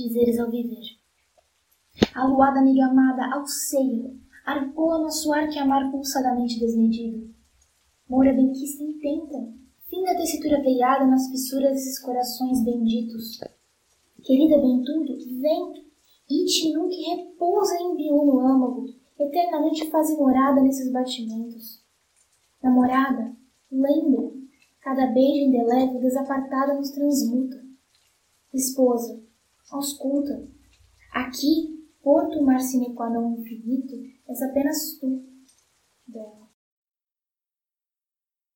dizeres ao viver. A luada amiga amada ao seio, arpoa nosso ar que amar pulsadamente desmedido. Moura benquista intenta, fim da tessitura veiada nas fissuras desses corações benditos. Querida bem tudo, vem, íntimo que repousa em biú no âmago, eternamente faz morada nesses batimentos. Namorada, lembra, cada beijo indelével desapartada nos transmuta. Esposa, ausculta, aqui, porto mar sine qua non infinito, és apenas tu, dela.